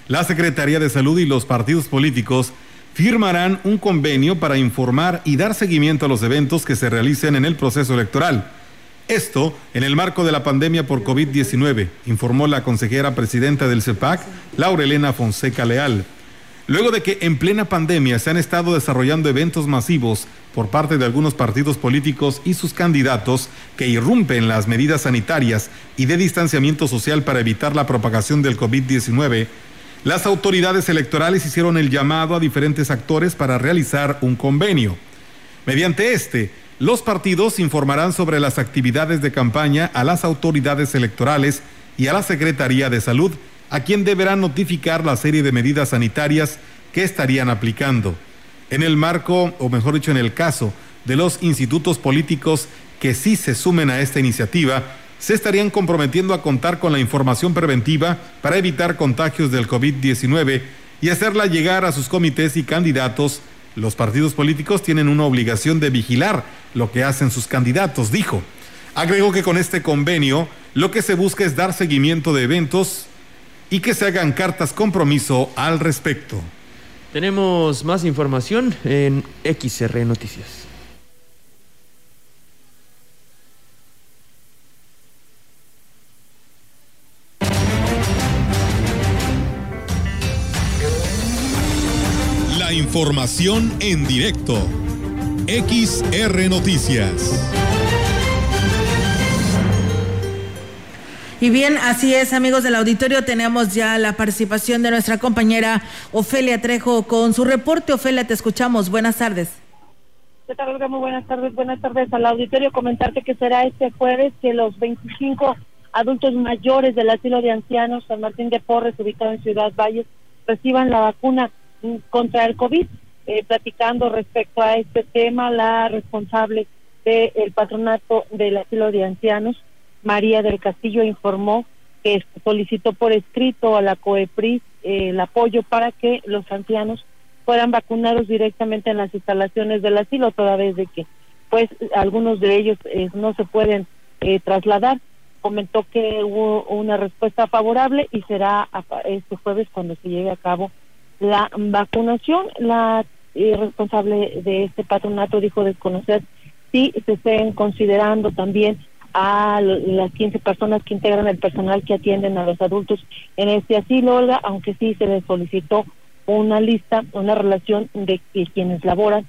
Speaker 2: la Secretaría de Salud y los partidos políticos firmarán un convenio para informar y dar seguimiento a los eventos que se realicen en el proceso electoral. Esto en el marco de la pandemia por COVID-19, informó la consejera presidenta del CEPAC, Laurelena Fonseca Leal. Luego de que en plena pandemia se han estado desarrollando eventos masivos por parte de algunos partidos políticos y sus candidatos que irrumpen las medidas sanitarias y de distanciamiento social para evitar la propagación del COVID-19, las autoridades electorales hicieron el llamado a diferentes actores para realizar un convenio. Mediante este, los partidos informarán sobre las actividades de campaña a las autoridades electorales y a la Secretaría de Salud, a quien deberán notificar la serie de medidas sanitarias que estarían aplicando. En el marco, o mejor dicho, en el caso de los institutos políticos que sí se sumen a esta iniciativa, se estarían comprometiendo a contar con la información preventiva para evitar contagios del COVID-19 y hacerla llegar a sus comités y candidatos los partidos políticos tienen una obligación de vigilar lo que hacen sus candidatos, dijo. Agregó que con este convenio lo que se busca es dar seguimiento de eventos y que se hagan cartas compromiso al respecto.
Speaker 3: Tenemos más información en XR Noticias.
Speaker 18: Información en directo. XR Noticias.
Speaker 1: Y bien, así es, amigos del auditorio, tenemos ya la participación de nuestra compañera Ofelia Trejo con su reporte. Ofelia, te escuchamos. Buenas tardes.
Speaker 19: ¿Qué tal, Olga? Muy buenas tardes. Buenas tardes al auditorio. Comentarte que será este jueves que los 25 adultos mayores del asilo de ancianos San Martín de Porres, ubicado en Ciudad Valles, reciban la vacuna contra el COVID. Eh, platicando respecto a este tema, la responsable del patronato del asilo de ancianos, María del Castillo, informó que solicitó por escrito a la COEPRIS eh, el apoyo para que los ancianos fueran vacunados directamente en las instalaciones del asilo, toda vez de que pues algunos de ellos eh, no se pueden eh, trasladar. Comentó que hubo una respuesta favorable y será este jueves cuando se lleve a cabo la vacunación. La responsable de este patronato dijo desconocer si se estén considerando también a las 15 personas que integran el personal que atienden a los adultos en este asilo, Olga, aunque sí se les solicitó una lista, una relación de que quienes laboran,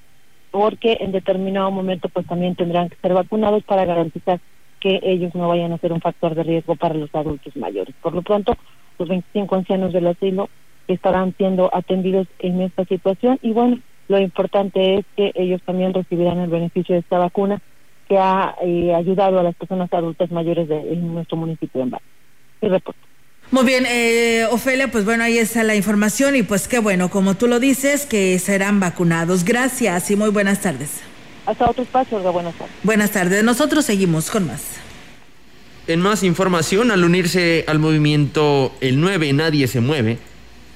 Speaker 19: porque en determinado momento pues también tendrán que ser vacunados para garantizar que ellos no vayan a ser un factor de riesgo para los adultos mayores. Por lo pronto, los 25 ancianos del asilo estarán siendo atendidos en esta situación y bueno, lo importante es que ellos también recibirán el beneficio de esta vacuna que ha eh, ayudado a las personas adultas mayores de en nuestro municipio de Valle. Y reporte.
Speaker 1: Muy bien, eh, Ofelia, pues bueno, ahí está la información y pues qué bueno, como tú lo dices, que serán vacunados. Gracias y muy buenas tardes.
Speaker 19: Hasta otro espacio, Olga, buenas tardes.
Speaker 1: Buenas tardes, nosotros seguimos con más.
Speaker 3: En más información, al unirse al movimiento El 9 Nadie se mueve,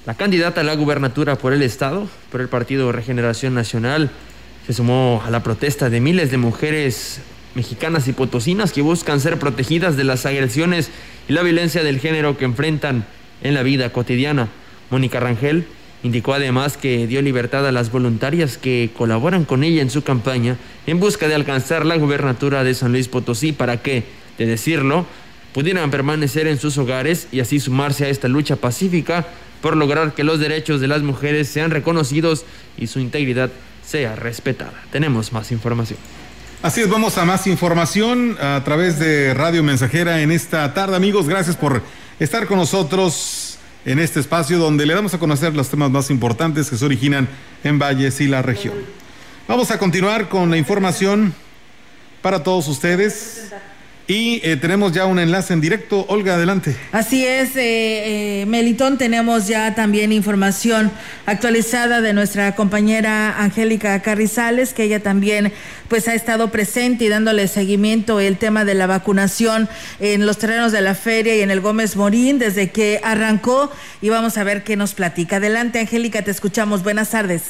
Speaker 3: la candidata a la gubernatura por el Estado, por el Partido Regeneración Nacional, se sumó a la protesta de miles de mujeres mexicanas y potosinas que buscan ser protegidas de las agresiones y la violencia del género que enfrentan en la vida cotidiana. Mónica Rangel indicó además que dio libertad a las voluntarias que colaboran con ella en su campaña en busca de alcanzar la gubernatura de San Luis Potosí para que, de decirlo, pudieran permanecer en sus hogares y así sumarse a esta lucha pacífica por lograr que los derechos de las mujeres sean reconocidos y su integridad sea respetada. Tenemos más información.
Speaker 2: Así es, vamos a más información a través de Radio Mensajera en esta tarde. Amigos, gracias por estar con nosotros en este espacio donde le damos a conocer los temas más importantes que se originan en Valles y la región. Vamos a continuar con la información para todos ustedes. Y eh, tenemos ya un enlace en directo. Olga, adelante.
Speaker 1: Así es, eh, eh, Melitón, tenemos ya también información actualizada de nuestra compañera Angélica Carrizales, que ella también pues ha estado presente y dándole seguimiento el tema de la vacunación en los terrenos de la feria y en el Gómez Morín desde que arrancó y vamos a ver qué nos platica. Adelante, Angélica, te escuchamos. Buenas tardes.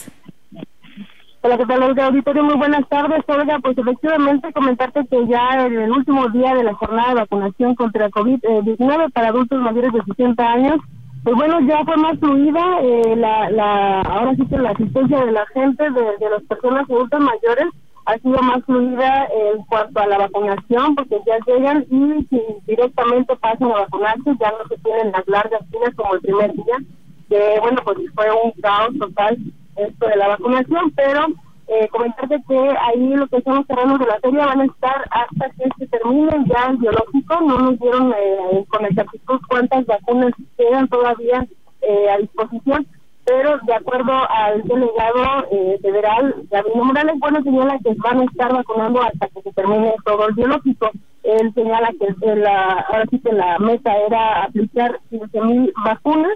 Speaker 20: Hola, ¿qué tal, Olga Auditorio? Muy buenas tardes, Olga. Pues efectivamente comentarte que ya en el último día de la jornada de vacunación contra COVID-19 para adultos mayores de 60 años, pues bueno, ya fue más fluida, eh, la, la, ahora sí que la asistencia de la gente, de, de las personas adultas mayores, ha sido más fluida en cuanto a la vacunación, porque ya llegan y si directamente pasan a vacunarse, ya no se tienen las largas filas como el primer día, que bueno, pues fue un caos total esto de la vacunación, pero eh, comentarte que ahí lo que son los de la feria van a estar hasta que se termine ya el biológico. No nos dieron eh, con exactitud cuántas vacunas quedan todavía eh, a disposición, pero de acuerdo al delegado eh, federal, Gabino Morales, bueno, señala que van a estar vacunando hasta que se termine todo el biológico. Él señala que la, ahora sí que la meta era aplicar 15.000 vacunas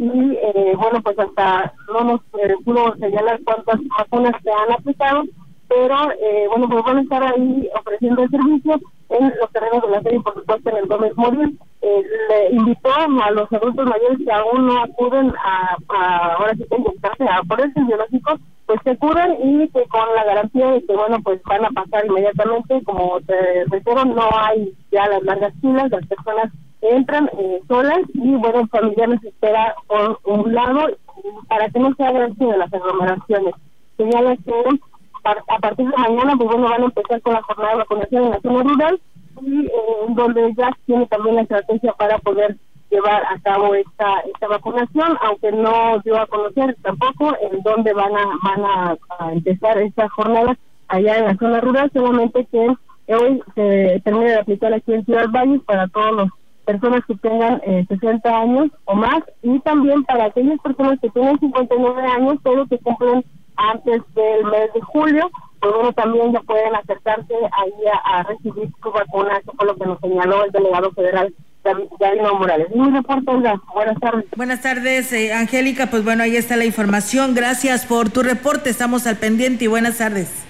Speaker 20: y eh, bueno, pues hasta no nos eh, pudo señalar cuántas vacunas se han aplicado, pero eh, bueno, pues van a estar ahí ofreciendo el servicio en los terrenos de la serie, por supuesto en el Gómez Móvil. le invitó a los adultos mayores que aún no acuden a, ahora sí que inyectarse a por el biológico, pues se curan y que con la garantía de que bueno, pues van a pasar inmediatamente, como te refiero, no hay ya las largas filas, las personas entran eh, solas y bueno, familiares espera por un lado para que no se haga esto de las aglomeraciones. Señala que a partir de mañana pues bueno van a empezar con la jornada de vacunación en la zona rural y eh, donde ya tiene también la estrategia para poder llevar a cabo esta esta vacunación, aunque no dio a conocer tampoco en dónde van a van a, empezar esta jornada allá en la zona rural, solamente que hoy se termina de aplicar aquí en Ciudad Valles para todos los personas que tengan eh, 60 años o más y también para aquellas personas que tienen 59 años, pero que cumplen antes del mes de julio, pues bueno, también ya pueden acercarse ahí a, recibir su vacuna, eso fue lo que nos señaló el delegado federal David Morales. Mi reporte, buenas tardes.
Speaker 1: Buenas tardes, eh, Angélica, pues bueno, ahí está la información, gracias por tu reporte, estamos al pendiente y buenas tardes.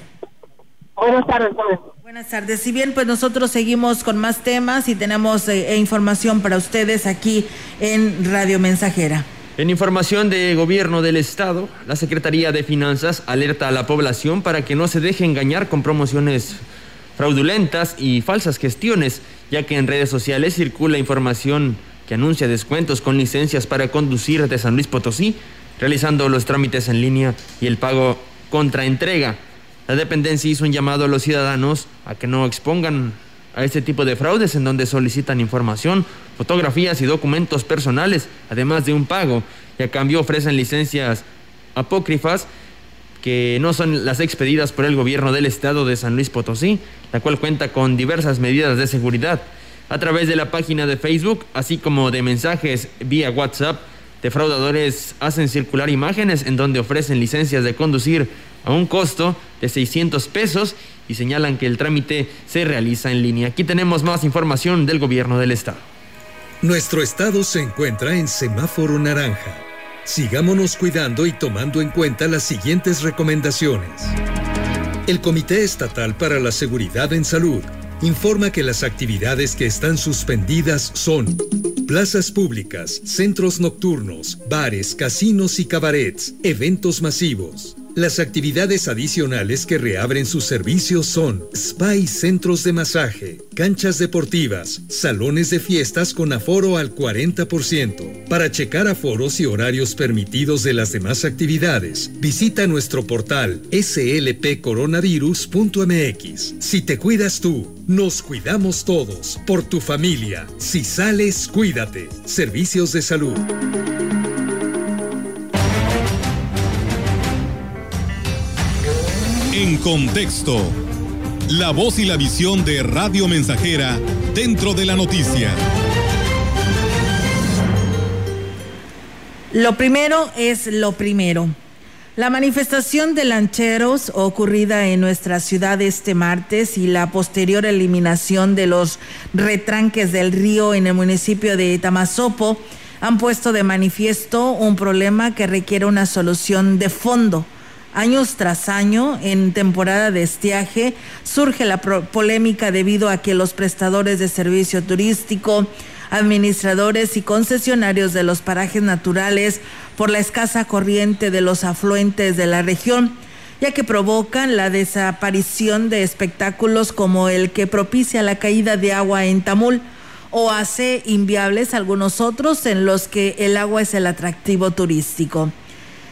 Speaker 20: Buenas tardes,
Speaker 1: Buenas tardes. Si bien, pues nosotros seguimos con más temas y tenemos eh, e información para ustedes aquí en Radio Mensajera.
Speaker 3: En información de gobierno del estado, la Secretaría de Finanzas alerta a la población para que no se deje engañar con promociones fraudulentas y falsas gestiones, ya que en redes sociales circula información que anuncia descuentos con licencias para conducir de San Luis Potosí, realizando los trámites en línea y el pago contra entrega. La dependencia hizo un llamado a los ciudadanos a que no expongan a este tipo de fraudes en donde solicitan información, fotografías y documentos personales, además de un pago, y a cambio ofrecen licencias apócrifas que no son las expedidas por el gobierno del estado de San Luis Potosí, la cual cuenta con diversas medidas de seguridad. A través de la página de Facebook, así como de mensajes vía WhatsApp, defraudadores hacen circular imágenes en donde ofrecen licencias de conducir a un costo de 600 pesos y señalan que el trámite se realiza en línea. Aquí tenemos más información del gobierno del estado.
Speaker 21: Nuestro estado se encuentra en semáforo naranja. Sigámonos cuidando y tomando en cuenta las siguientes recomendaciones. El Comité Estatal para la Seguridad en Salud informa que las actividades que están suspendidas son plazas públicas, centros nocturnos, bares, casinos y cabarets, eventos masivos, las actividades adicionales que reabren sus servicios son spa y centros de masaje, canchas deportivas, salones de fiestas con aforo al 40%. Para checar aforos y horarios permitidos de las demás actividades, visita nuestro portal slpcoronavirus.mx. Si te cuidas tú, Nos cuidamos todos. Por tu familia. Si sales, cuídate. Servicios de salud.
Speaker 8: Contexto. La voz y la visión de Radio Mensajera dentro de la noticia.
Speaker 1: Lo primero es lo primero. La manifestación de lancheros ocurrida en nuestra ciudad este martes y la posterior eliminación de los retranques del río en el municipio de Tamazopo han puesto de manifiesto un problema que requiere una solución de fondo. Años tras año, en temporada de estiaje, surge la polémica debido a que los prestadores de servicio turístico, administradores y concesionarios de los parajes naturales por la escasa corriente de los afluentes de la región, ya que provocan la desaparición de espectáculos como el que propicia la caída de agua en Tamul o hace inviables algunos otros en los que el agua es el atractivo turístico.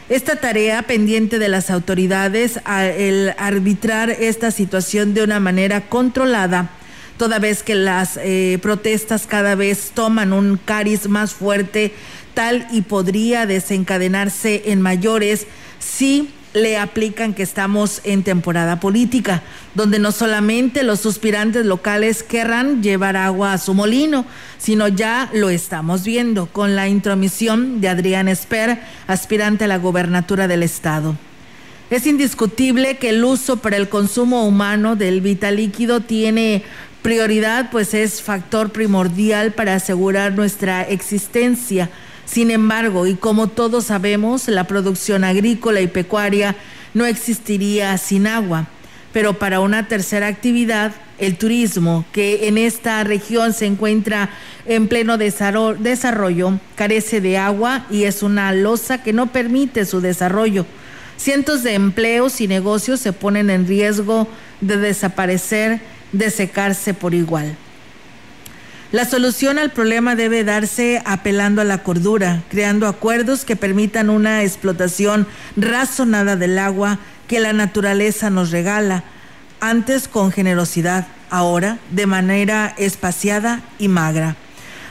Speaker 1: Esta tarea pendiente de las autoridades, el arbitrar esta situación de una manera controlada, toda vez que las eh, protestas cada vez toman un cariz más fuerte, tal y podría desencadenarse en mayores si le aplican que estamos en temporada política, donde no solamente los suspirantes locales querrán llevar agua a su molino, sino ya lo estamos viendo con la intromisión de Adrián Esper, aspirante a la gobernatura del estado. Es indiscutible que el uso para el consumo humano del vital líquido tiene prioridad, pues es factor primordial para asegurar nuestra existencia sin embargo, y como todos sabemos, la producción agrícola y pecuaria no existiría sin agua. Pero para una tercera actividad, el turismo, que en esta región se encuentra en pleno desarrollo, carece de agua y es una losa que no permite su desarrollo. Cientos de empleos y negocios se ponen en riesgo de desaparecer, de secarse por igual. La solución al problema debe darse apelando a la cordura, creando acuerdos que permitan una explotación razonada del agua que la naturaleza nos regala, antes con generosidad, ahora de manera espaciada y magra.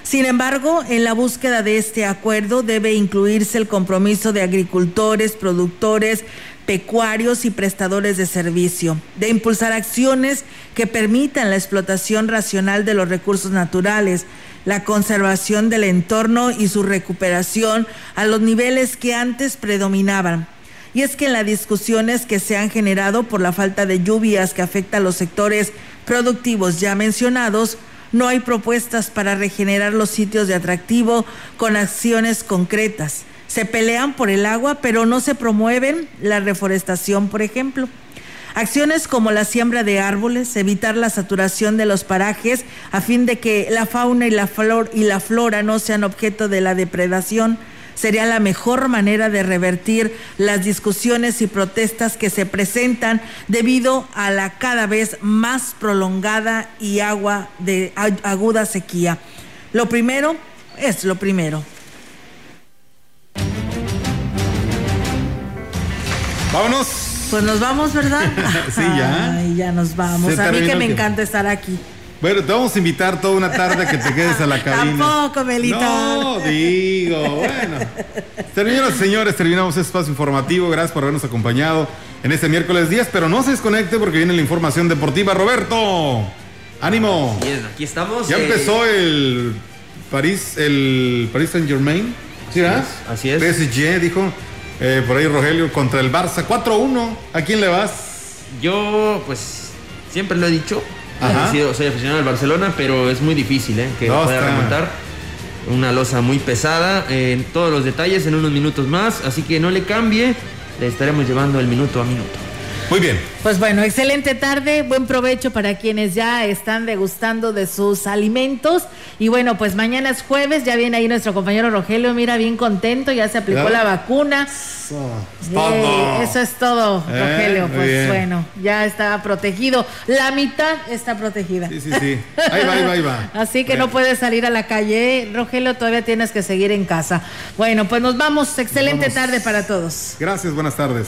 Speaker 1: Sin embargo, en la búsqueda de este acuerdo debe incluirse el compromiso de agricultores, productores, pecuarios y prestadores de servicio, de impulsar acciones que permitan la explotación racional de los recursos naturales, la conservación del entorno y su recuperación a los niveles que antes predominaban. Y es que en las discusiones que se han generado por la falta de lluvias que afecta a los sectores productivos ya mencionados, no hay propuestas para regenerar los sitios de atractivo con acciones concretas se pelean por el agua, pero no se promueven la reforestación, por ejemplo. Acciones como la siembra de árboles, evitar la saturación de los parajes a fin de que la fauna y la, flor, y la flora no sean objeto de la depredación, sería la mejor manera de revertir las discusiones y protestas que se presentan debido a la cada vez más prolongada y agua de aguda sequía. Lo primero es lo primero.
Speaker 2: Vámonos.
Speaker 1: Pues nos vamos, ¿verdad? *laughs*
Speaker 2: sí, ya.
Speaker 1: Ay, ya nos vamos. a mí que me encanta estar aquí.
Speaker 2: Bueno, te vamos a invitar toda una tarde que te quedes a la cabina.
Speaker 1: Tampoco, Melita.
Speaker 2: No, digo, bueno. Señoras y señores, terminamos este espacio informativo. Gracias por habernos acompañado en este miércoles 10, pero no se desconecte porque viene la información deportiva. Roberto, ánimo.
Speaker 3: Bien, aquí estamos.
Speaker 2: Ya
Speaker 3: eh,
Speaker 2: empezó el París, el París Saint Germain. ¿Sí,
Speaker 3: Así es.
Speaker 2: PSG, dijo. Eh, por ahí Rogelio contra el Barça. 4-1. ¿A quién le vas?
Speaker 3: Yo, pues, siempre lo he dicho. soy aficionado al Barcelona, pero es muy difícil ¿eh? que pueda remontar. Una losa muy pesada. En todos los detalles en unos minutos más. Así que no le cambie. Le estaremos llevando el minuto a minuto.
Speaker 2: Muy bien.
Speaker 1: Pues bueno, excelente tarde, buen provecho para quienes ya están degustando de sus alimentos. Y bueno, pues mañana es jueves, ya viene ahí nuestro compañero Rogelio, mira, bien contento, ya se aplicó la vacuna. Eso, eso es todo, eh, Rogelio. Pues bueno, ya está protegido. La mitad está protegida.
Speaker 2: Sí, sí, sí. Ahí va, ahí va, ahí va. *laughs*
Speaker 1: Así que no puedes salir a la calle, Rogelio, todavía tienes que seguir en casa. Bueno, pues nos vamos. Excelente tarde para todos.
Speaker 2: Gracias, buenas tardes.